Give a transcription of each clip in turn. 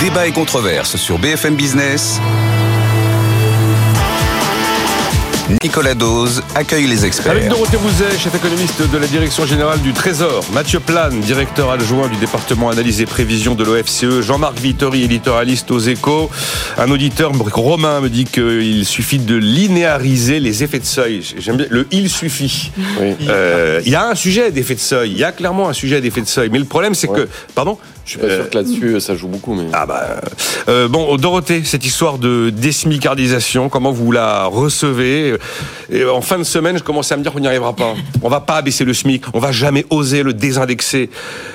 Débat et controverse sur BFM Business. Nicolas Dose accueille les experts. Avec Dorothée Bouzet, chef économiste de la direction générale du Trésor, Mathieu Plane, directeur adjoint du département analyse et prévision de l'OFCE, Jean-Marc Vittori, éditorialiste aux échos. Un auditeur, Romain, me dit qu'il suffit de linéariser les effets de seuil. J'aime bien le il suffit. Euh, il y a un sujet d'effet de seuil, il y a clairement un sujet d'effet de seuil. Mais le problème, c'est que. Pardon je suis pas sûr que là-dessus ça joue beaucoup, mais. Ah bah. Euh, bon, Dorothée, cette histoire de désmicardisation, comment vous la recevez? Et En fin de semaine, je commençais à me dire qu'on n'y arrivera pas. On va pas abaisser le SMIC, on va jamais oser le désindexer.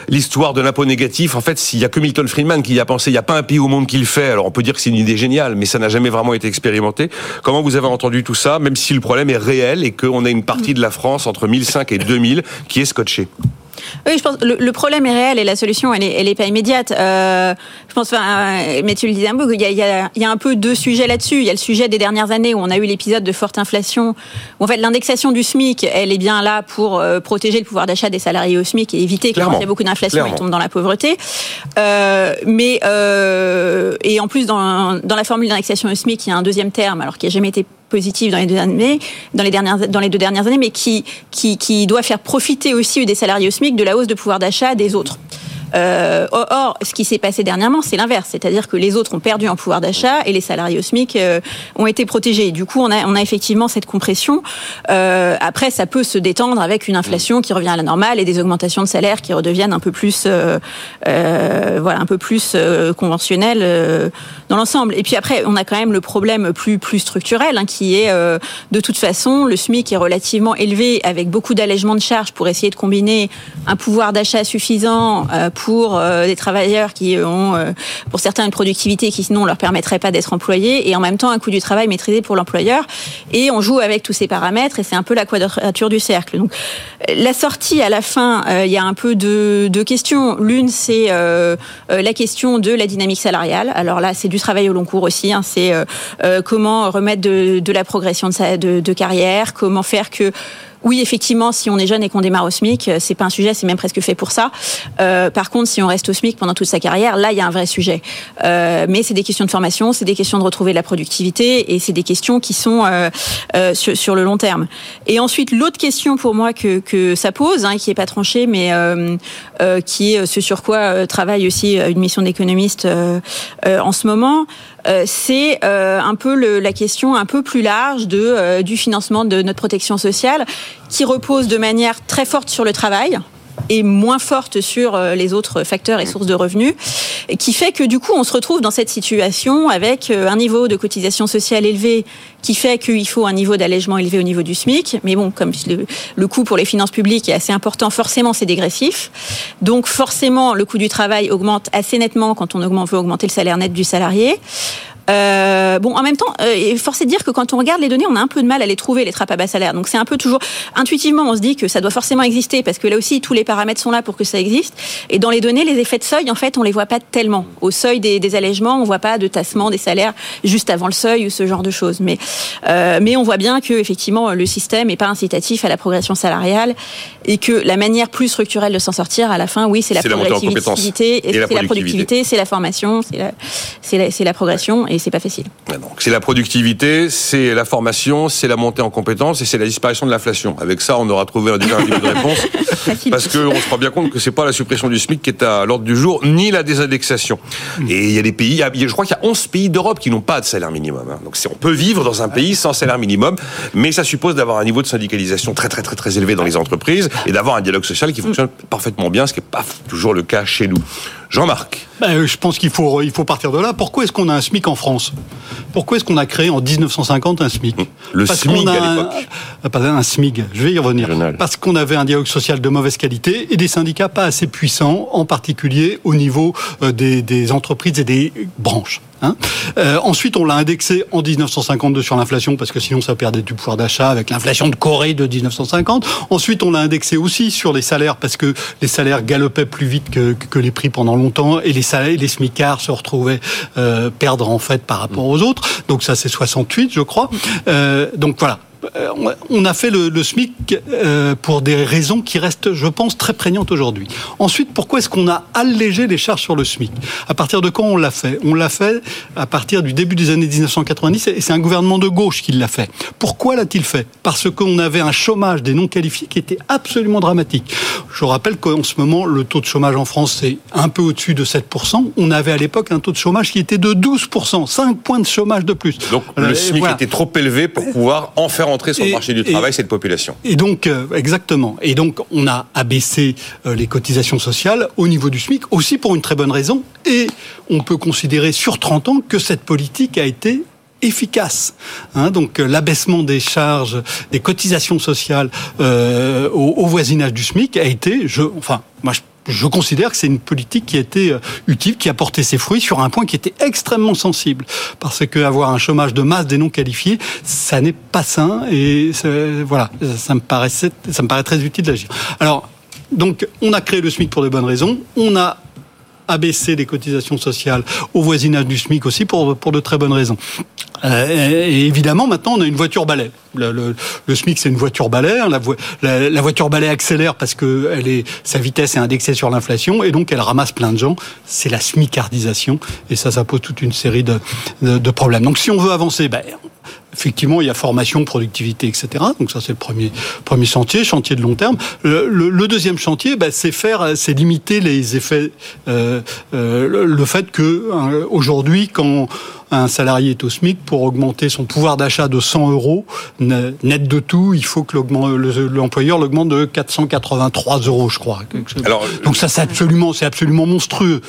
L'histoire de l'impôt négatif, en fait, s'il y a que Milton Friedman qui y a pensé, il n'y a pas un pays au monde qui le fait. Alors on peut dire que c'est une idée géniale, mais ça n'a jamais vraiment été expérimenté. Comment vous avez entendu tout ça, même si le problème est réel et qu'on a une partie de la France entre 1005 et 2000 qui est scotchée? Oui, je pense le, le problème est réel et la solution, elle est, elle est pas immédiate. Euh, je pense, enfin, mais tu le disais un peu, il y a, il y a, il y a un peu deux sujets là-dessus. Il y a le sujet des dernières années où on a eu l'épisode de forte inflation. Où en fait, l'indexation du SMIC, elle est bien là pour euh, protéger le pouvoir d'achat des salariés au SMIC et éviter qu'il y ait beaucoup d'inflation qu'ils tombent dans la pauvreté. Euh, mais euh, et en plus, dans, dans la formule d'indexation au SMIC, il y a un deuxième terme, alors qui n'a jamais été dans les deux dernières, années, mais qui, qui, qui doit faire profiter aussi des salariés au SMIC de la hausse de pouvoir d'achat des autres. Euh, or, ce qui s'est passé dernièrement, c'est l'inverse, c'est-à-dire que les autres ont perdu en pouvoir d'achat et les salariés au SMIC euh, ont été protégés. Du coup, on a, on a effectivement cette compression. Euh, après, ça peut se détendre avec une inflation qui revient à la normale et des augmentations de salaire qui redeviennent un peu plus, euh, euh, voilà, un peu plus euh, conventionnelles dans l'ensemble. Et puis après, on a quand même le problème plus plus structurel, hein, qui est de toute façon le SMIC est relativement élevé avec beaucoup d'allègements de charges pour essayer de combiner un pouvoir d'achat suffisant pour euh, des travailleurs qui ont, euh, pour certains, une productivité qui sinon leur permettrait pas d'être employés, et en même temps un coût du travail maîtrisé pour l'employeur. Et on joue avec tous ces paramètres, et c'est un peu la quadrature du cercle. Donc, la sortie à la fin, euh, il y a un peu de, de questions. L'une, c'est la question de la dynamique salariale. Alors là, c'est du travail au long cours aussi. Hein. C'est comment remettre de, de, la progression de, sa, de, de carrière, comment faire que oui, effectivement, si on est jeune et qu'on démarre au SMIC, euh, c'est pas un sujet, c'est même presque fait pour ça. Euh, par contre, si on reste au SMIC pendant toute sa carrière, là, il y a un vrai sujet. Euh, mais c'est des questions de formation, c'est des questions de retrouver la productivité, et c'est des questions qui sont euh, sur, le long terme. Et ensuite, l'autre question pour moi que, ça pose, hein, qui est pas tranchée, mais qui est ce sur quoi travaille aussi une mission d'économistes en ce moment, c'est un peu le, la question un peu plus large de du financement de notre protection sociale qui repose de manière très forte sur le travail et moins forte sur euh, les autres facteurs et sources de revenus, et qui fait que du coup on se retrouve dans cette situation avec euh, un niveau de cotisation sociale élevé qui fait qu'il faut un niveau d'allègement élevé au niveau du SMIC. Mais bon, comme le, le coût pour les finances publiques est assez important, forcément c'est dégressif. Donc forcément le coût du travail augmente assez nettement quand on augmente, veut augmenter le salaire net du salarié. Euh, bon, en même temps, euh, force est de dire que quand on regarde les données, on a un peu de mal à les trouver, les trappes à bas salaire. Donc c'est un peu toujours intuitivement, on se dit que ça doit forcément exister parce que là aussi tous les paramètres sont là pour que ça existe. Et dans les données, les effets de seuil, en fait, on les voit pas tellement. Au seuil des, des allègements, on voit pas de tassement des salaires juste avant le seuil ou ce genre de choses. Mais euh, mais on voit bien que effectivement le système est pas incitatif à la progression salariale et que la manière plus structurelle de s'en sortir à la fin, oui, c'est la c'est la, la productivité, c'est la formation, c'est la c'est la, la progression et c'est pas facile. C'est la productivité, c'est la formation, c'est la montée en compétences et c'est la disparition de l'inflation. Avec ça, on aura trouvé un déjà niveau de réponse. parce qu'on se rend bien compte que c'est pas la suppression du SMIC qui est à l'ordre du jour, ni la désindexation. Et il y a des pays, je crois qu'il y a 11 pays d'Europe qui n'ont pas de salaire minimum. Hein. Donc on peut vivre dans un pays sans salaire minimum, mais ça suppose d'avoir un niveau de syndicalisation très très très très élevé dans les entreprises et d'avoir un dialogue social qui fonctionne parfaitement bien, ce qui n'est pas toujours le cas chez nous. Jean-Marc. Ben, je pense qu'il faut, il faut partir de là. Pourquoi est-ce qu'on a un SMIC en France? Pourquoi est-ce qu'on a créé en 1950 un SMIC? Le SMIC à l'époque. Un, pas un SMIC, je vais y revenir. Parce qu'on avait un dialogue social de mauvaise qualité et des syndicats pas assez puissants, en particulier au niveau euh, des, des entreprises et des branches. Hein euh, ensuite, on l'a indexé en 1952 sur l'inflation parce que sinon ça perdait du pouvoir d'achat avec l'inflation de Corée de 1950. Ensuite, on l'a indexé aussi sur les salaires parce que les salaires galopaient plus vite que, que les prix pendant longtemps et les salaires, les smicards se retrouvaient euh, perdre en fait par rapport aux autres. Donc ça, c'est 68, je crois. Euh, donc voilà on a fait le, SMIC pour des raisons qui restent, je pense, très prégnantes aujourd'hui. Ensuite, pourquoi est-ce qu'on a allégé les charges sur le SMIC? À partir de quand on l'a fait? On l'a fait à partir du début des années 1990 et c'est un gouvernement de gauche qui l'a fait. Pourquoi l'a-t-il fait? Parce qu'on avait un chômage des non qualifiés qui était absolument dramatique. Je rappelle qu'en ce moment, le taux de chômage en France est un peu au-dessus de 7%. On avait à l'époque un taux de chômage qui était de 12%, 5 points de chômage de plus. Donc le SMIC était trop élevé pour pouvoir en faire entrer sur le marché du travail cette population. Et donc, euh, exactement. Et donc, on a abaissé euh, les cotisations sociales au niveau du SMIC, aussi pour une très bonne raison. Et on peut considérer sur 30 ans que cette politique a été efficace. Hein, donc euh, l'abaissement des charges, des cotisations sociales euh, au, voisinage du SMIC a été, je, enfin, moi je considère que c'est une politique qui a été euh, utile, qui a porté ses fruits sur un point qui était extrêmement sensible. Parce que avoir un chômage de masse des non qualifiés, ça n'est pas sain et voilà, ça me paraît très utile d'agir. Alors, donc, on a créé le SMIC pour de bonnes raisons. On a abaissé les cotisations sociales au voisinage du SMIC aussi pour de très bonnes raisons. Euh, et évidemment, maintenant, on a une voiture balai. Le, SMIC, c'est une voiture balai. La, voiture balai accélère parce que elle est, sa vitesse est indexée sur l'inflation et donc elle ramasse plein de gens. C'est la smicardisation et ça, ça pose toute une série de, de, problèmes. Donc, si on veut avancer, ben, effectivement, il y a formation, productivité, etc. Donc ça, c'est le premier premier chantier, chantier de long terme. Le, deuxième chantier, ben, c'est faire, c'est limiter les effets, euh, euh, le fait que hein, aujourd'hui, quand un salarié est au SMIC, pour augmenter son pouvoir d'achat de 100 euros, net de tout, il faut que l'employeur l'augmente de 483 euros, je crois. Alors, donc ça, c'est absolument, c'est absolument monstrueux.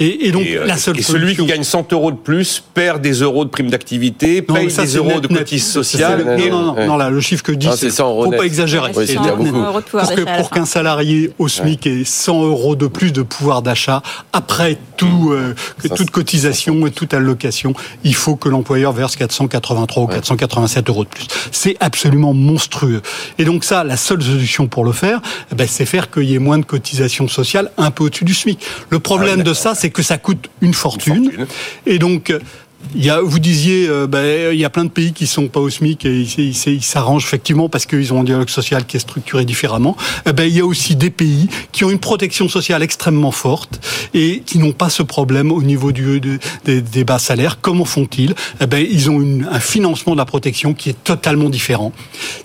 Et, donc, la euh, seule et celui qui gagne 100 euros de plus perd des euros de prime d'activité, paye des euros de cotises sociales. Non, non, non, là, le chiffre que ah, c'est faut pas exagérer. pour qu'un salarié au SMIC ait 100 euros de plus de pouvoir d'achat après tout, euh, toute cotisation et toute allocation, il faut que l'employeur verse 483 ou 487 euros de plus. C'est absolument monstrueux. Et donc ça, la seule solution pour le faire, eh ben, c'est faire qu'il y ait moins de cotisations sociales un peu au-dessus du SMIC. Le problème ah de ça, c'est que ça coûte une fortune. Une fortune. Et donc, il y a, vous disiez, euh, ben, il y a plein de pays qui sont pas au SMIC et ils s'arrangent effectivement parce qu'ils ont un dialogue social qui est structuré différemment. Eh ben, il y a aussi des pays qui ont une protection sociale extrêmement forte et qui n'ont pas ce problème au niveau du, des bas salaires. Comment font-ils? Eh ben, Ils ont un financement de la protection qui est totalement différent,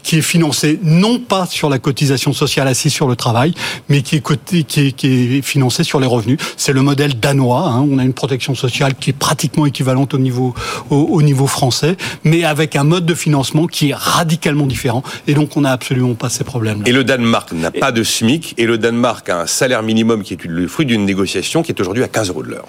qui est financé non pas sur la cotisation sociale assise sur le travail, mais qui est, est, qui est financé sur les revenus. C'est le modèle danois. Hein. On a une protection sociale qui est pratiquement équivalente au niveau au, niveau français, mais avec un mode de financement qui est radicalement différent. Et donc, on n'a absolument pas ces problèmes-là. Et le Danemark n'a pas de SMIC, et le Danemark a un salaire minimum qui est le fruit d'une négociation qui est aujourd'hui à 15 euros de l'heure.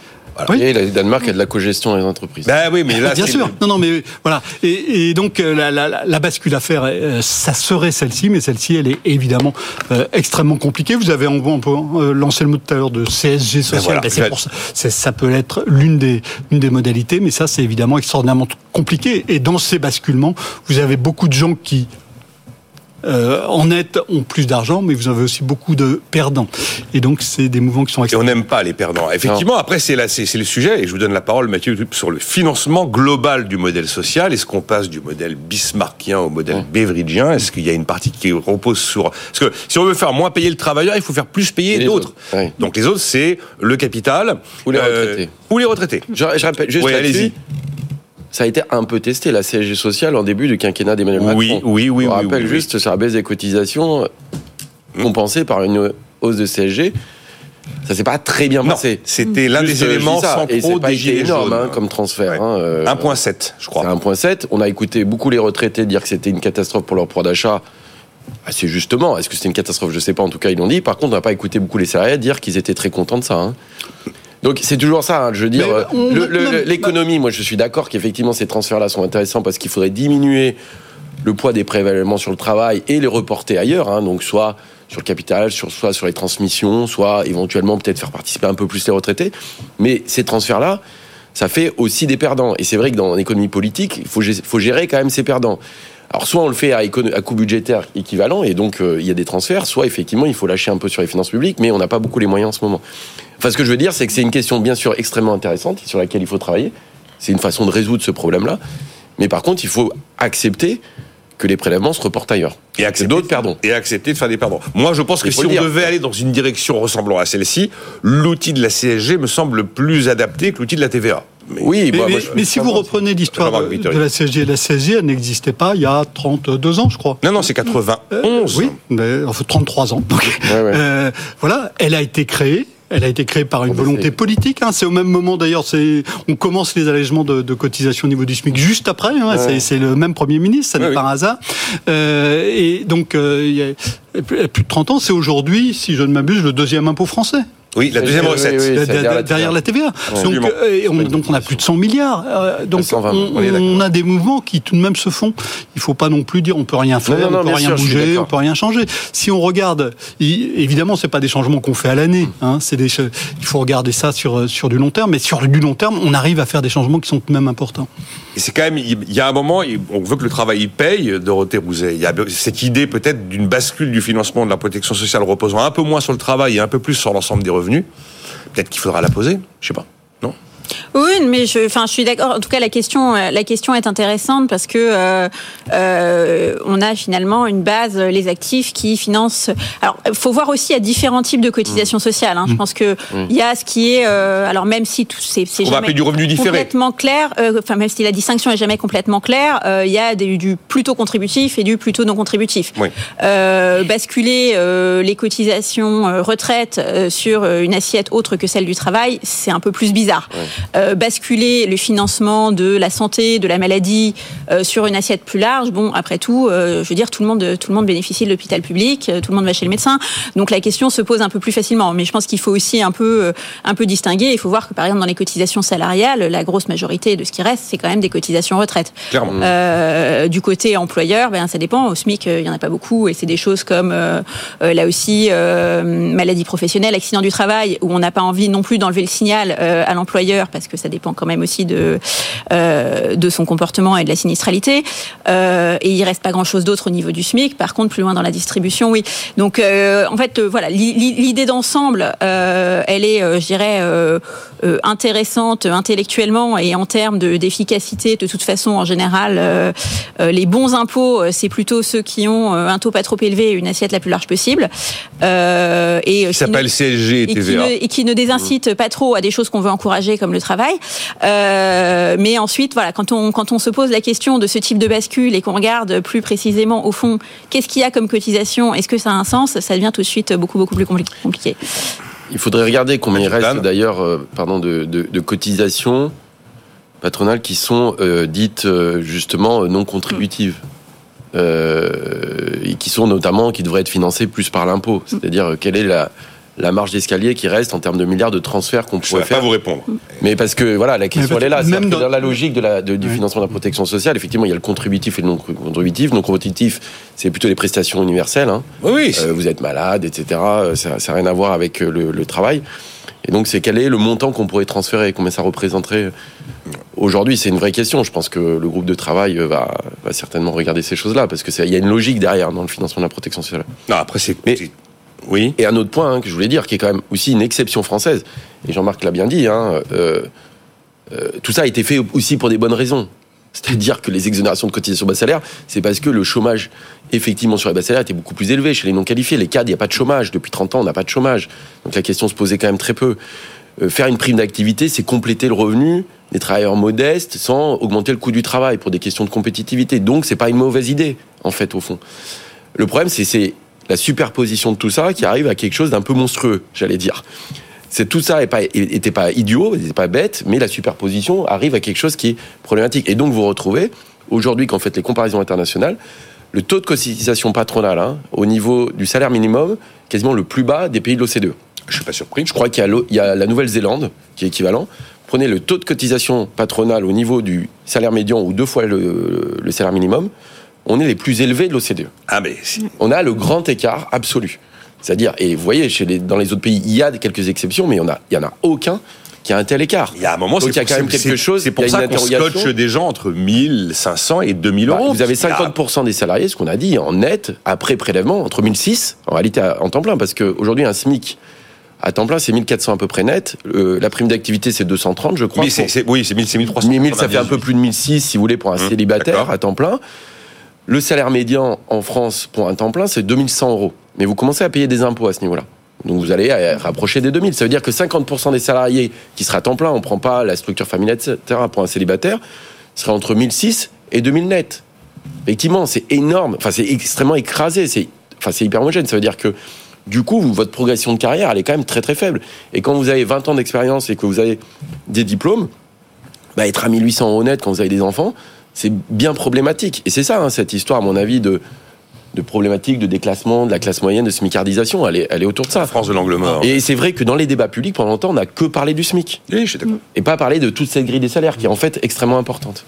Oui. Et le Danemark a de la cogestion des entreprises. Ben oui, mais là, bien sûr. Non, non, mais voilà. Et, donc euh, la, bascule à faire, euh, ça serait celle-ci, mais celle-ci, elle est évidemment euh, extrêmement compliquée. Vous avez, on peut lancer le mot tout à l'heure de CSG ben social. Ben c'est pour ça. Ça peut être l'une des, une des modalités, mais ça, c'est évidemment extraordinairement compliqué. Et dans ces basculements, vous avez beaucoup de gens qui euh, en net ont plus d'argent, mais vous avez aussi beaucoup de perdants. Et donc, c'est des mouvements qui sont Et on n'aime pas les perdants. Effectivement, après, c'est c'est le sujet, et je vous donne la parole, Mathieu, sur le financement global du modèle social. Est-ce qu'on passe du modèle bismarckien au modèle beveridgien Est-ce qu'il y a une partie qui repose sur... Parce que si on veut faire moins payer le travailleur, il faut faire plus payer d'autres. Donc les autres, c'est le capital. Ou les euh, retraités. ou les retraités. Je, je répète, juste allez-y ça a été un peu testé, la CSG sociale, en début du quinquennat d'Emmanuel Macron. Oui, oui, oui. On rappelle juste sur la baisse des cotisations mm. compensée par une hausse de CSG. Ça s'est pas très bien passé. C'était l'un des éléments centraux des gilets énorme hein, comme transfert. 1.7, hein, euh, je crois. 1.7. On a écouté beaucoup les retraités dire que c'était une catastrophe pour leur pouvoir d'achat. Assez justement. Est-ce que c'était une catastrophe? Je ne sais pas. En tout cas, ils l'ont dit. Par contre, on n'a pas écouté beaucoup les salariés dire qu'ils étaient très contents de ça. Hein. Donc c'est toujours ça, hein, je veux dire. Euh, l'économie, moi je suis d'accord qu'effectivement ces transferts-là sont intéressants parce qu'il faudrait diminuer le poids des prélèvements sur le travail et les reporter ailleurs, hein, donc soit sur le capital, sur, soit sur les transmissions, soit éventuellement peut-être faire participer un peu plus les retraités. Mais ces transferts-là, ça fait aussi des perdants. Et c'est vrai que dans l'économie politique, il faut, faut gérer quand même ces perdants. Alors soit on le fait à, à coût budgétaire équivalent et donc euh, il y a des transferts, soit effectivement il faut lâcher un peu sur les finances publiques, mais on n'a pas beaucoup les moyens en ce moment. Enfin, ce que je veux dire, c'est que c'est une question bien sûr extrêmement intéressante sur laquelle il faut travailler. C'est une façon de résoudre ce problème-là. Mais par contre, il faut accepter que les prélèvements se reportent ailleurs. Et accepter d'autres pardon. Et accepter de faire des pardons. Moi, je pense que si on devait aller dans une direction ressemblant à celle-ci, l'outil de la CSG me semble plus adapté que l'outil de la TVA. Mais, oui, mais, mais, si vous reprenez l'histoire de, la CSG, la CSG, elle n'existait pas il y a 32 ans, je crois. Non, non, c'est 91. Euh, oui, mais, enfin, 33 ans. Donc, euh, voilà, elle a été créée elle a été créée par une volonté politique. Hein. C'est au même moment d'ailleurs. C'est on commence les allègements de, de cotisation au niveau du SMIC juste après. Hein. C'est le même premier ministre. Ça n'est pas un hasard. Euh, et donc euh, il y a plus de 30 ans. C'est aujourd'hui, si je ne m'abuse, le deuxième impôt français. Oui, la deuxième recette. derrière, la TVA. Donc, euh, on, donc, on, a plus de 100 milliards. Euh, donc on, a des mouvements qui tout de même se font. Il faut pas non plus dire on peut rien faire, on peut rien bouger, on peut rien changer. Si on regarde, évidemment, c'est pas des changements qu'on fait à l'année. Hein, c'est des, il faut regarder ça sur sur du long terme. Mais sur du long terme, on arrive à faire des changements qui sont tout de même importants. Et c'est quand même, il y a un moment, on veut que le travail paye, Dorothée Rouzet. Il y a cette idée peut-être d'une bascule du financement de la protection sociale reposant un peu moins sur le travail et un peu plus sur l'ensemble des revenus. Peut-être qu'il faudra la poser, je sais pas. Oui, mais je, enfin, je suis d'accord. En tout cas, la question, euh, la question est intéressante parce que euh, euh, on a finalement une base, les actifs qui financent. Alors, il faut voir aussi à différents types de cotisations mmh. sociales. Hein. Je mmh. pense que mmh. il y a ce qui est, euh, alors même si tout c'est, c'est jamais du revenu différé. complètement clair. Enfin, même si la distinction est jamais complètement claire, il y a des, du plutôt contributif et du plutôt non contributif. Oui. basculer les cotisations retraite sur une assiette autre que celle du travail, c'est un peu plus bizarre. Euh, basculer le financement de la santé, de la maladie euh, sur une assiette plus large, bon, après tout, euh, je veux dire, tout le monde, tout le monde bénéficie de l'hôpital public, tout le monde va chez le médecin, donc la question se pose un peu plus facilement. Mais je pense qu'il faut aussi un peu, un peu distinguer. Il faut voir que par exemple dans les cotisations salariales, la grosse majorité de ce qui reste, c'est quand même des cotisations retraite. Clairement. du côté employeur, ben ça dépend. Au SMIC, il y en a pas beaucoup, et c'est des choses comme là aussi maladie professionnelle, accident du travail, où on n'a pas envie non plus d'enlever le signal à l'employeur parce que ça dépend quand même aussi de, euh, de son comportement et de la sinistralité. Euh, et il reste pas grand-chose d'autre au niveau du SMIC. Par contre, plus loin dans la distribution, oui. Donc, euh, en fait, voilà, l'idée d'ensemble, elle est, je dirais, intéressante intellectuellement et en termes d'efficacité. De, toute façon, en général, les bons impôts, c'est plutôt ceux qui ont un taux pas trop élevé et une assiette la plus large possible. et qui s'appelle CSG et TVA. Et qui ne, désincite pas trop à des choses qu'on veut encourager, comme le travail euh, mais ensuite, voilà, quand on, quand on se pose la question de ce type de bascule et qu'on regarde plus précisément au fond, qu'est-ce qu'il y a comme cotisation, est-ce que ça a un sens, ça devient tout de suite beaucoup, beaucoup plus compliqué. Il faudrait regarder combien il reste d'ailleurs euh, pardon, de, de, cotisations patronales qui sont euh, dites justement non contributives. et qui sont notamment qui devraient être financées plus par l'impôt. C'est-à-dire quelle est la, la marge d'escalier qui reste en termes de milliards de transferts qu'on pourrait faire. pas vous répondre. Mais parce que voilà, la question elle est là. Même dans... la logique de la, du financement de la protection sociale, effectivement, il y a le contributif et le non contributif. Non contributif, c'est plutôt les prestations universelles. Hein. Oui. Euh, vous êtes malade, etc. Ça n'a rien à voir avec euh, le, travail. Et donc, c'est quel est le montant qu'on pourrait transférer Combien ça représenterait? Aujourd'hui, c'est une vraie question. Je pense que le groupe de travail euh, va, va certainement regarder ces choses-là, parce qu'il y a une logique derrière dans le financement de la protection sociale. Non, après, c'est. Oui. Et un autre point hein, que je voulais dire, qui est quand même aussi une exception française, et Jean-Marc l'a bien dit, hein, euh, euh, tout ça a été fait aussi pour des bonnes raisons. C'est-à-dire que les exonérations de cotisation bas salaire, c'est parce que le chômage, effectivement, sur les bas salaires était beaucoup plus élevé chez les non qualifiés. Les cadres, il n'y a pas de chômage. Depuis 30 ans, on n'a pas de chômage. Donc la question se posait quand même très peu. Euh, faire une prime d'activité, c'est compléter le revenu des travailleurs modestes sans augmenter le coût du travail pour des questions de compétitivité. Donc, c'est pas une mauvaise idée, en fait, au fond. Le problème, c'est la superposition de tout ça qui arrive à quelque chose d'un peu monstrueux, j'allais dire. C'est tout ça n'était pas, pas idiot, n'était pas bête, mais la superposition arrive à quelque chose qui est problématique. Et donc vous retrouvez aujourd'hui, quand vous faites les comparaisons internationales, le taux de cotisation patronale hein, au niveau du salaire minimum quasiment le plus bas des pays de l'OCDE. Je suis pas surpris. Je crois qu'il y a, la Nouvelle-Zélande qui est équivalent. Prenez le taux de cotisation patronale au niveau du salaire médian ou deux fois le salaire minimum on est les plus élevés de l'OCDE. Ah mais on a le grand écart absolu. C'est-à-dire, et vous voyez, chez les, dans les autres pays, il y a quelques exceptions, mais il y en a, il y en a aucun qui a un tel écart. Il y a un moment, c'est quand même quelque chose. C'est pour ça qu'on scotche des gens entre 1500 et 2000 bah, euros. vous avez 50% des salariés, ce qu'on a dit, en net, après prélèvement, entre 1006, en réalité en temps plein, parce qu'aujourd'hui, un SMIC à temps plein, c'est 1400 à peu près net. la prime d'activité, c'est 230, je crois. oui, c'est 1300. 1000, ça fait un peu plus de 1006, si vous voulez, pour un mmh, célibataire à temps plein. le salaire médian en France pour un temps plein, c'est 2100 euros. Mais vous commencez à payer des impôts à ce niveau-là. Donc vous allez rapprocher des 2000. Ça veut dire que 50% des salariés qui seraient à temps plein, on ne prend pas la structure familiale, etc., pour un célibataire, seraient entre 1006 et 2000 net. Effectivement, c'est énorme. Enfin, c'est extrêmement écrasé. C'est enfin, hyper homogène. Ça veut dire que du coup, votre progression de carrière, elle est quand même très très faible. Et quand vous avez 20 ans d'expérience et que vous avez des diplômes, bah, être à 1800 euros net quand vous avez des enfants, c'est bien problématique. Et c'est ça, hein, cette histoire, à mon avis, de, de problématiques de déclassement de la classe moyenne, de smicardisation. Elle est, elle est autour de ça. France de l'angle mort. Et c'est vrai que dans les débats publics, pendant longtemps, on n'a que parlé du SMIC. Oui, je suis d'accord. Et pas parlé de toute cette grille des salaires, qui est en fait extrêmement importante.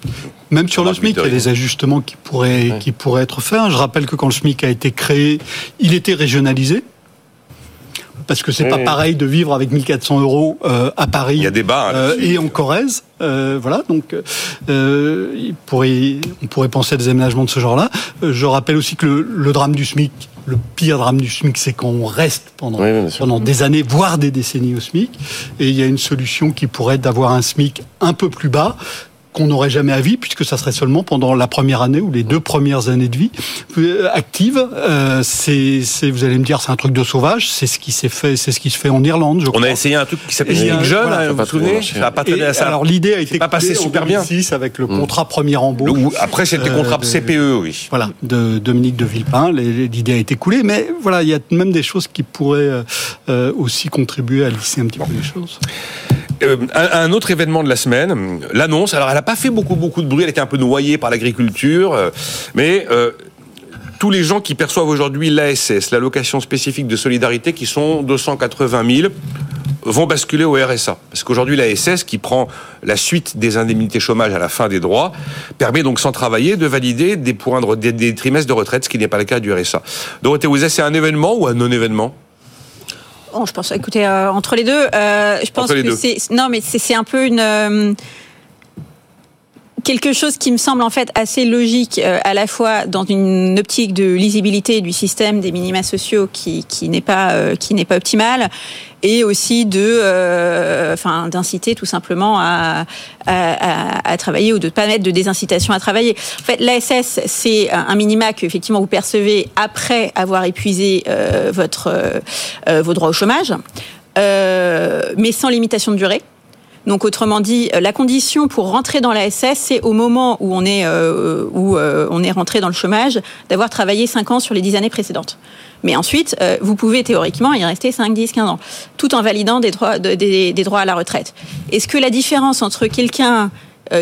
Même sur le SMIC, il y a des ajustements qui pourraient, qui pourraient être faits. Je rappelle que quand le SMIC a été créé, il était régionalisé parce que c'est pas pareil de vivre avec 1400 euros euh, à Paris. Il y a débat hein, euh, et en Corrèze. Euh, voilà, donc il pourrait, on pourrait penser à des aménagements de ce genre-là. je rappelle aussi que le, drame du SMIC, le pire drame du SMIC, c'est qu'on reste pendant, pendant des années, voire des décennies au SMIC. Et il y a une solution qui pourrait être d'avoir un SMIC un peu plus bas, qu'on n'aurait jamais à vie, puisque ça serait seulement pendant la première année ou les deux premières années de vie euh, active. Euh, c'est, vous allez me dire, c'est un truc de sauvage. C'est ce qui s'est fait, c'est ce qui se fait en Irlande. Je On a essayé un truc qui s'appelait Jeune, hein, vous vous souvenez Ça a pas à ça. Alors l'idée a été pas passé super bien avec le mm. contrat premier embauche. après c'était le contrat euh, CPE, oui. Voilà, de Dominique de Villepin. L'idée a été coulée, mais voilà, il y a même des choses qui pourraient aussi contribuer à lisser un petit peu les choses. Euh, un, autre événement de la semaine, l'annonce. Alors, elle n'a pas fait beaucoup, beaucoup de bruit. Elle était un peu noyée par l'agriculture, euh, mais euh, tous les gens qui perçoivent aujourd'hui l'ASS, l'allocation spécifique de solidarité, qui sont 280 000, vont basculer au RSA. Parce qu'aujourd'hui, l'ASS, qui prend la suite des indemnités chômage à la fin des droits, permet donc sans travailler de valider des des, trimestres de retraite, ce qui n'est pas le cas du RSA. Dorothée vous c'est un événement ou un non-événement? Je pense, écoutez, euh, entre les deux, euh, je pense que c'est non, mais c'est un peu une euh, quelque chose qui me semble en fait assez logique à la fois dans une optique de lisibilité du système des minima sociaux qui, qui n'est pas qui n'est pas optimale et aussi de, euh, enfin, d'inciter tout simplement à, à, travailler ou de ne pas mettre de désincitation à travailler. En fait, l'ASS, c'est un minima que effectivement vous percevez après avoir épuisé euh, votre euh, vos droits au chômage, mais sans limitation de durée. Donc autrement dit, la condition pour rentrer dans la SS, c'est au moment où on est euh, où euh, on est rentré dans le chômage, d'avoir travaillé 5 ans sur les 10 années précédentes. Mais ensuite, euh, vous pouvez théoriquement y rester 5, 10, 15 ans, tout en validant des droits, des droits à la retraite. Est-ce que la différence entre quelqu'un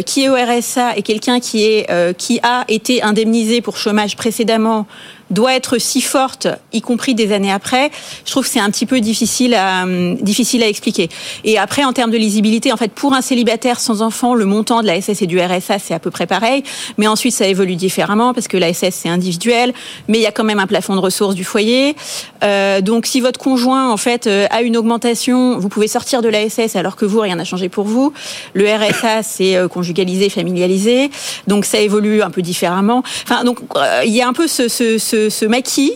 qui est au RSA et quelqu'un qui est qui a été indemnisé pour chômage précédemment doit être si forte, y compris des années après, je trouve que c'est un petit peu difficile à, hum, difficile à expliquer. Et après, en termes de lisibilité, en fait, pour un célibataire sans enfant, le montant de la SS et du RSA, c'est à peu près pareil. Mais ensuite, ça évolue différemment parce que la SS, c'est individuel. Mais il y a quand même un plafond de ressources du foyer. Euh, donc, si votre conjoint, en fait, euh, a une augmentation, vous pouvez sortir de la SS alors que vous, rien n'a changé pour vous. Le RSA, c'est euh, conjugalisé, familialisé. Donc, ça évolue un peu différemment. Enfin, donc, euh, il y a un peu ce, ce, ce ce, maquis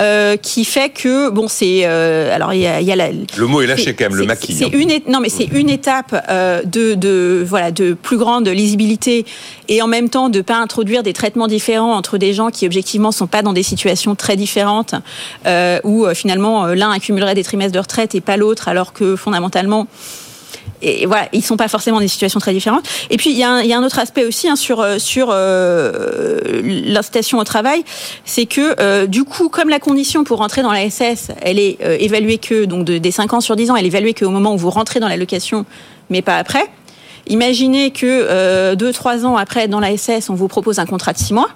euh, qui fait que bon c'est euh, alors il y a, le mot est lâché quand même le maquis. C'est hein. une non mais c'est une étape euh, de, de voilà de plus grande lisibilité et en même temps de pas introduire des traitements différents entre des gens qui objectivement sont pas dans des situations très différentes où finalement l'un accumulerait des trimestres de retraite et pas l'autre alors que fondamentalement et voilà, ils sont pas forcément dans des situations très différentes. Et puis il y, a un, autre aspect aussi hein, sur euh, sur euh, l'incitation au travail, c'est que euh, du coup, comme la condition pour rentrer dans la SS, elle est évaluée que donc de, des 5 ans sur 10 ans, elle est évaluée qu'au moment où vous rentrez dans la location, mais pas après. Imaginez que 2-3 ans après, dans la SS, on vous propose un contrat de 6 mois.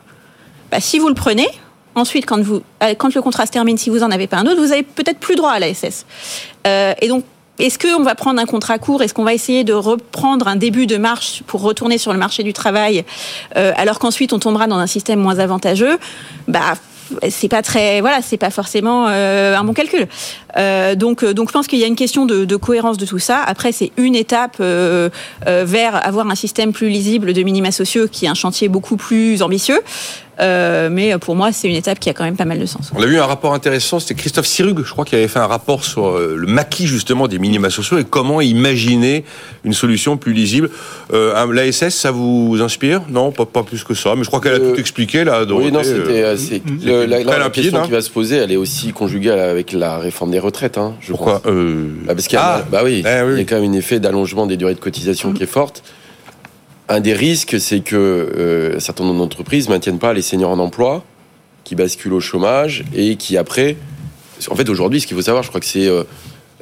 Bah, si vous le prenez, ensuite, quand, vous, quand le contrat se termine, si vous n'en avez pas un autre, vous avez peut-être plus droit à la SS. et donc, est-ce qu'on va prendre un contrat court? Est-ce qu'on va essayer de reprendre un début de marche pour retourner sur le marché du travail, euh, alors qu'ensuite on tombera dans un système moins avantageux? Bah c'est pas très voilà c'est pas forcément euh, un bon calcul euh, donc donc je pense qu'il y a une question de, de, cohérence de tout ça après c'est une étape euh, euh vers avoir un système plus lisible de minima sociaux qui est un chantier beaucoup plus ambitieux mais pour moi, c'est une étape qui a quand même pas mal de sens. On a vu un rapport intéressant, c'était Christophe Sirug, je crois, qui avait fait un rapport sur le maquis justement des minima sociaux et comment imaginer une solution plus lisible. Euh, L'ASS, ça vous inspire? Non, pas, pas, plus que ça, mais je crois qu'elle a tout expliqué là. oui, non, c'était. la, question hein. qui va se poser, elle est aussi conjuguée avec la réforme des retraites. Hein, je Pourquoi euh... bah Parce qu'il y, a, ah, bah oui, eh il y a quand même un effet d'allongement des durées de cotisation qui est forte. Un des risques, c'est que euh, certain nombre d'entreprises ne maintiennent pas les seniors en emploi, qui basculent au chômage et qui après. En fait, aujourd'hui, ce qu'il faut savoir, je crois que c'est. Euh,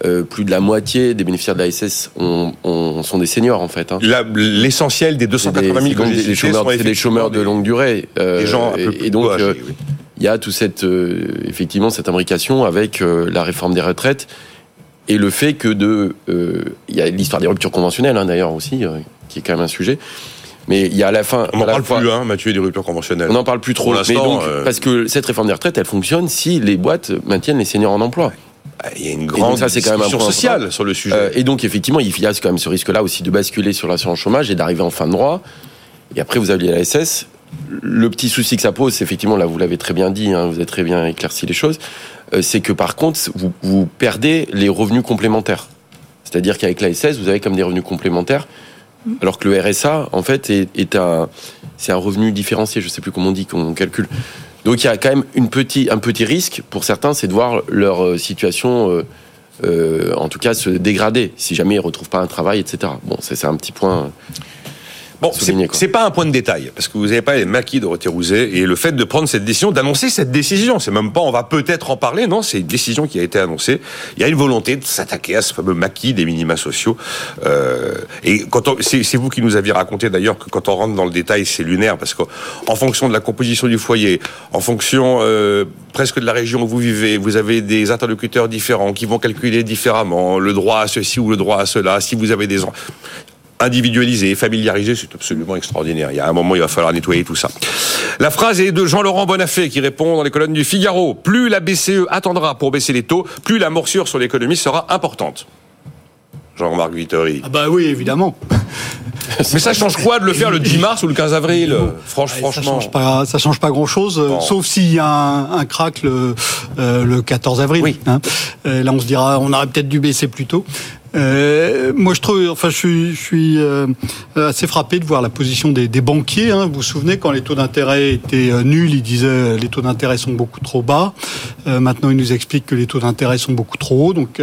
euh, plus de la moitié des bénéficiaires de l'ASS sont des seniors en fait. Hein. L'essentiel des 280 000 des, des chômeurs, des chômeurs de longue durée. Euh, des gens et, donc il y a tout cette effectivement cette imbrication avec la réforme des retraites et le fait que de il y a l'histoire des ruptures conventionnelles hein, d'ailleurs aussi qui est quand même un sujet. Mais il y a à la fin. On n'en parle plus, hein, Mathieu, des ruptures conventionnelles. On n'en parle plus trop. Mais donc, Parce que cette réforme des retraites, elle fonctionne si les boîtes maintiennent les seniors en emploi. Il y a une grande ça, c'est quand même un sociale sur le sujet. Euh, et donc, effectivement, il y a quand même ce risque-là aussi de basculer sur l'assurance chômage et d'arriver en fin de droit. Et après, vous avez la SS. Le petit souci que ça pose, c'est effectivement, là, vous l'avez très bien dit, hein, vous avez très bien éclairci les choses, euh, c'est que par contre, vous, vous, perdez les revenus complémentaires. C'est-à-dire qu'avec la SS, vous avez comme des revenus complémentaires, alors que le RSA, en fait, est, est un, c'est un revenu différencié, je sais plus comment on dit, qu'on calcule. Donc il y a quand même une petit, un petit risque pour certains, c'est de voir leur euh, situation, euh, euh, en tout cas, se dégrader si jamais ils ne retrouvent pas un travail, etc. Bon, c'est un petit point. Bon, c'est pas un point de détail, parce que vous n'avez pas les maquis de Rousset et le fait de prendre cette décision, d'annoncer cette décision, c'est même pas on va peut-être en parler, non, c'est une décision qui a été annoncée. Il y a une volonté de s'attaquer à ce fameux maquis des minima sociaux. Euh, et quand c'est vous qui nous aviez raconté d'ailleurs que quand on rentre dans le détail, c'est lunaire, parce qu'en fonction de la composition du foyer, en fonction euh, presque de la région où vous vivez, vous avez des interlocuteurs différents qui vont calculer différemment le droit à ceci ou le droit à cela. Si vous avez des individualisé, familiarisé, c'est absolument extraordinaire. Il y a un moment, il va falloir nettoyer tout ça. La phrase est de Jean-Laurent Bonafé qui répond dans les colonnes du Figaro. Plus la BCE attendra pour baisser les taux, plus la morsure sur l'économie sera importante. Jean-Marc Vittori. Ah bah oui, évidemment. Mais ça change quoi de le faire le 10 mars ou le 15 avril? Franchement, ça change pas, ça change pas grand-chose, sauf s'il y a un, crack le, euh, le 14 avril. Oui. Hein. Euh, là, on se dira, on aurait peut-être dû baisser plus tôt. Euh, moi, je trouve, enfin, je suis, je suis euh, assez frappé de voir la position des, des banquiers. Hein. Vous vous souvenez quand les taux d'intérêt étaient euh, nuls, ils disaient les taux d'intérêt sont beaucoup trop bas. Euh, maintenant, ils nous expliquent que les taux d'intérêt sont beaucoup trop hauts. Donc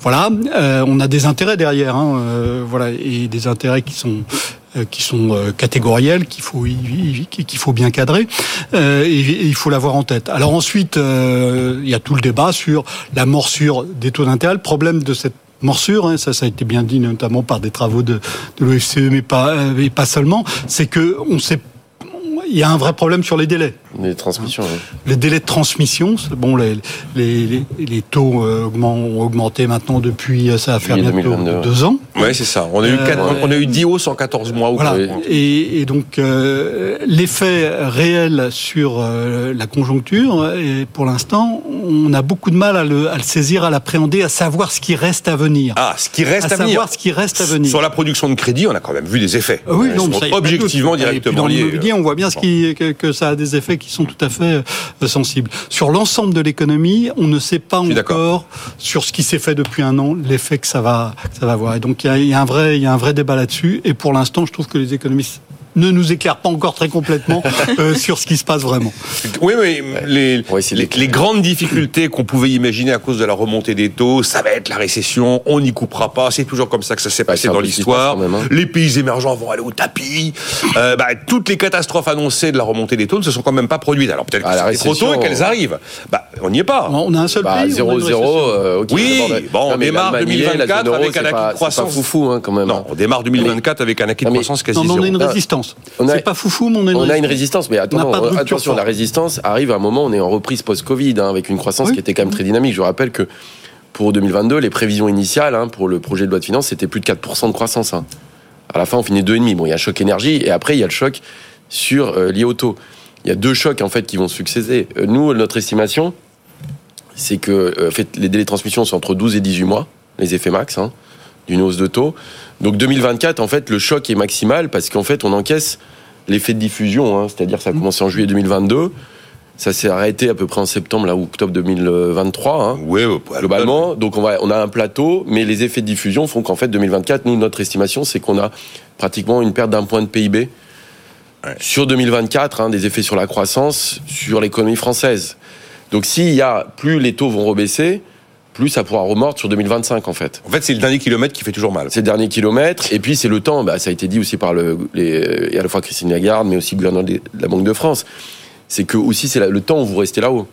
voilà, on a des intérêts derrière, hein, voilà, et des intérêts qui sont qui sont catégoriels, qu'il faut qu'il faut bien cadrer, et, il faut l'avoir en tête. Alors ensuite, il y a tout le débat sur la morsure des taux d'intérêt. Le problème de cette morsure, hein, ça, a été bien dit notamment par des travaux de, de l'OFCE, mais pas, euh, pas seulement, c'est que on sait il y a un vrai problème sur les délais. Les transmissions. Oui. Les délais de transmission, bon, les, les, les taux euh, ont augmenté maintenant depuis, euh, ça va faire bientôt deux ans. Oui, c'est ça. On a, eu euh, on a eu 10 hausses en 14 mois. Voilà. Et, et, donc, l'effet réel sur la conjoncture, et pour l'instant, on a beaucoup de mal à le, à le saisir, à l'appréhender, à savoir ce qui reste à venir. Ah, ce qui reste à, à venir. savoir ce qui reste à venir. Sur la production de crédit, on a quand même vu des effets. Oui, non, sont objectivement directement liés. On voit bien ce qui, que, que ça a des effets qui sont tout à fait euh, sensibles. Sur l'ensemble de l'économie, on ne sait pas encore sur ce qui s'est fait depuis un an l'effet que ça va, ça va avoir. Et donc il y a, un vrai, il y a un vrai débat là-dessus. Et pour l'instant, je trouve que les économistes ne nous éclaire pas encore très complètement euh, sur ce qui se passe vraiment. Oui, mais les, les, grandes difficultés qu'on pouvait imaginer à cause de la remontée des taux, ça va être la récession, on n'y coupera pas, c'est toujours comme ça que ça s'est passé dans l'histoire. Hein. Les pays émergents vont aller au tapis. Euh, bah, toutes les catastrophes annoncées de la remontée des taux ne se sont quand même pas produites. Alors peut-être ah, que c'est trop tôt et qu'elles arrivent. Bah, on n'y est pas. On a un seul bah, pays. 0-0. Euh, oui, bon, on démarre 2024 avec un acquis de croissance. foufou hein, quand même. Non, on démarre 2024 avec un acquis de croissance quasi zéro. On a une résistance. On a, c'est pas foufou, mais on a une, on a une résistance. Mais attention, la résistance arrive à un moment, on est en reprise post-Covid, hein, avec une croissance qui était quand même très dynamique. Je vous rappelle que pour 2022, les prévisions initiales hein, pour le projet de loi de finances, c'était plus de 4% de croissance. Hein. À la fin, on finit 2,5. Bon, il y a un choc énergie, et après, il y a le choc sur euh, taux. Il y a deux chocs en fait qui vont succéder. Euh, nous, notre estimation, c'est que euh, fait, les délais de transmission sont entre 12 et 18 mois, les effets max, hein, d'une hausse de taux. Donc 2024, en fait, le choc est maximal parce qu'en fait, on encaisse l'effet de diffusion, hein, c'est-à-dire ça a commencé en juillet 2022. Ça s'est arrêté à peu près en septembre, là, ou octobre 2023, hein, Oui, globalement. Donc on, va, on a un plateau, mais les effets de diffusion font qu'en fait, 2024, nous, notre estimation, c'est qu'on a pratiquement une perte d'un point de PIB sur 2024, hein, des effets sur la croissance, sur l'économie française. Donc s'il y a, plus les taux vont rebaisser, plus ça pourra remordre sur 2025 en fait. En fait, c'est le dernier kilomètre qui fait toujours mal. C'est le dernier kilomètre, et puis c'est le temps, bah, ça a été dit aussi par le, les, et à la fois Christine Lagarde, mais aussi le gouverneur de la Banque de France, c'est que aussi c'est le temps où vous restez là-haut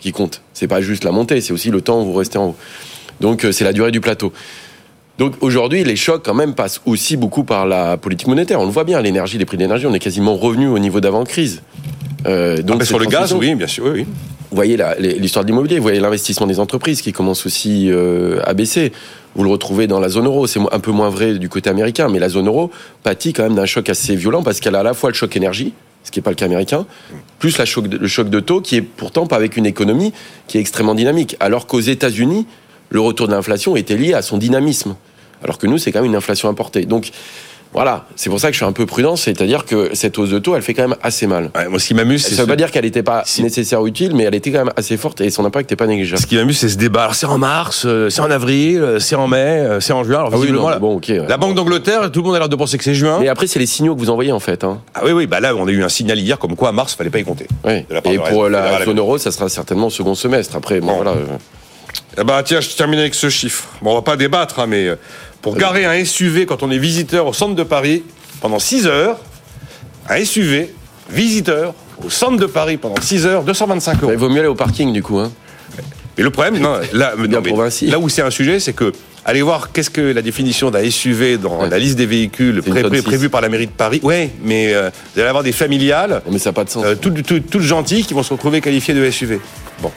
qui compte. C'est pas juste la montée, c'est aussi le temps où vous restez en haut. Donc euh, c'est la durée du plateau. Donc aujourd'hui, les chocs quand même passent aussi beaucoup par la politique monétaire. On le voit bien, l'énergie, les prix de l'énergie, on est quasiment revenu au niveau d'avant-crise. Euh, donc ah, sur le gaz, oui, bien sûr, oui. Vous voyez l'histoire de l'immobilier, vous voyez l'investissement des entreprises qui commence aussi euh, à baisser. Vous le retrouvez dans la zone euro. C'est un peu moins vrai du côté américain, mais la zone euro pâtit quand même d'un choc assez violent parce qu'elle a à la fois le choc énergie, ce qui n'est pas le cas américain, plus le choc de taux qui est pourtant pas avec une économie qui est extrêmement dynamique. Alors qu'aux États-Unis, le retour de l'inflation était lié à son dynamisme. Alors que nous, c'est quand même une inflation importée. Donc, voilà, c'est pour ça que je suis un peu prudent, c'est-à-dire que cette hausse de taux, elle fait quand même assez mal. moi, ce qui m'amuse, c'est. Ça veut pas dire qu'elle n'était pas nécessaire ou utile, mais elle était quand même assez forte et son impact n'est pas négligeable. Ce qui m'amuse, c'est ce débat. Alors, c'est en mars, euh, c'est en avril, euh, c'est en mai, euh, c'est en juin. Alors, ah oui, non, bon, la Banque d'Angleterre, tout le monde a l'air de penser que c'est juin. Mais après, c'est les signaux que vous envoyez, en fait. Hein. Ah oui, oui, bah là, on a eu un signal hier comme quoi, à mars, fallait pas y compter. Oui. Et pour la zone euro, ça sera certainement au second semestre. Après, bon, voilà. Eh bah, tiens, je termine avec ce chiffre. Bon, on va pas débattre, hein, mais pour garer un SUV quand on est visiteur au centre de Paris, pendant 6 heures, un SUV, visiteur, au centre de Paris pendant 6 heures, 225 euros. Il vaut mieux aller au parking du coup. Hein. Mais le problème, non, là, là où c'est un sujet, c'est que allez voir qu'est-ce que la définition d'un SUV dans la liste des véhicules prévue par la mairie de Paris. Ouais, mais euh, vous allez avoir des familiales, mais ça n'a pas de sens. Euh, toutes tout, tout gentilles qui vont se retrouver qualifiées de SUV. Bon.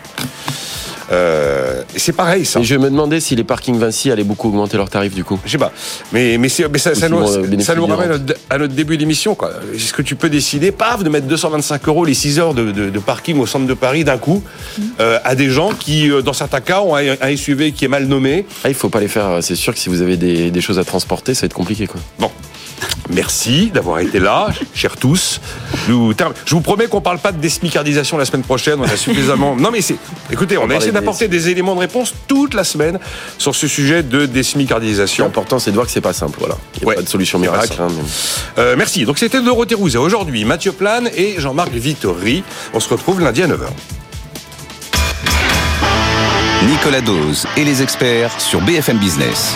Euh, c'est pareil, ça. Et je me demandais si les parkings Vinci allaient beaucoup augmenter leurs tarifs, du coup. Je sais pas. Mais, mais, ça, ça, nous, ça, nous, ramène à notre début d'émission. Est-ce que tu peux décider, paf, de mettre 225 euros les 6 heures de, de, parking au centre de Paris d'un coup euh, à des gens qui, euh, dans certains cas, ont un, SUV qui est mal nommé? Ah, il faut pas les faire. C'est sûr que si vous avez des, des choses à transporter, ça va être compliqué, quoi. Bon. Merci d'avoir été là, chers tous. Nous, je vous promets qu'on ne parle pas de désmicardisation la semaine prochaine. On a suffisamment. Non, mais c'est. Écoutez, on, a essayé d'apporter des... éléments de réponse toute la semaine sur ce sujet de désmicardisation. L'important, c'est de voir que c'est pas simple. Voilà. Il n'y a pas de solution miracle. Hein, euh, merci. Donc, c'était Dorothée Rousset. Aujourd'hui, Mathieu Plane et Jean-Marc Vittori. On se retrouve lundi à 9h. Nicolas Dose et les experts sur BFM Business.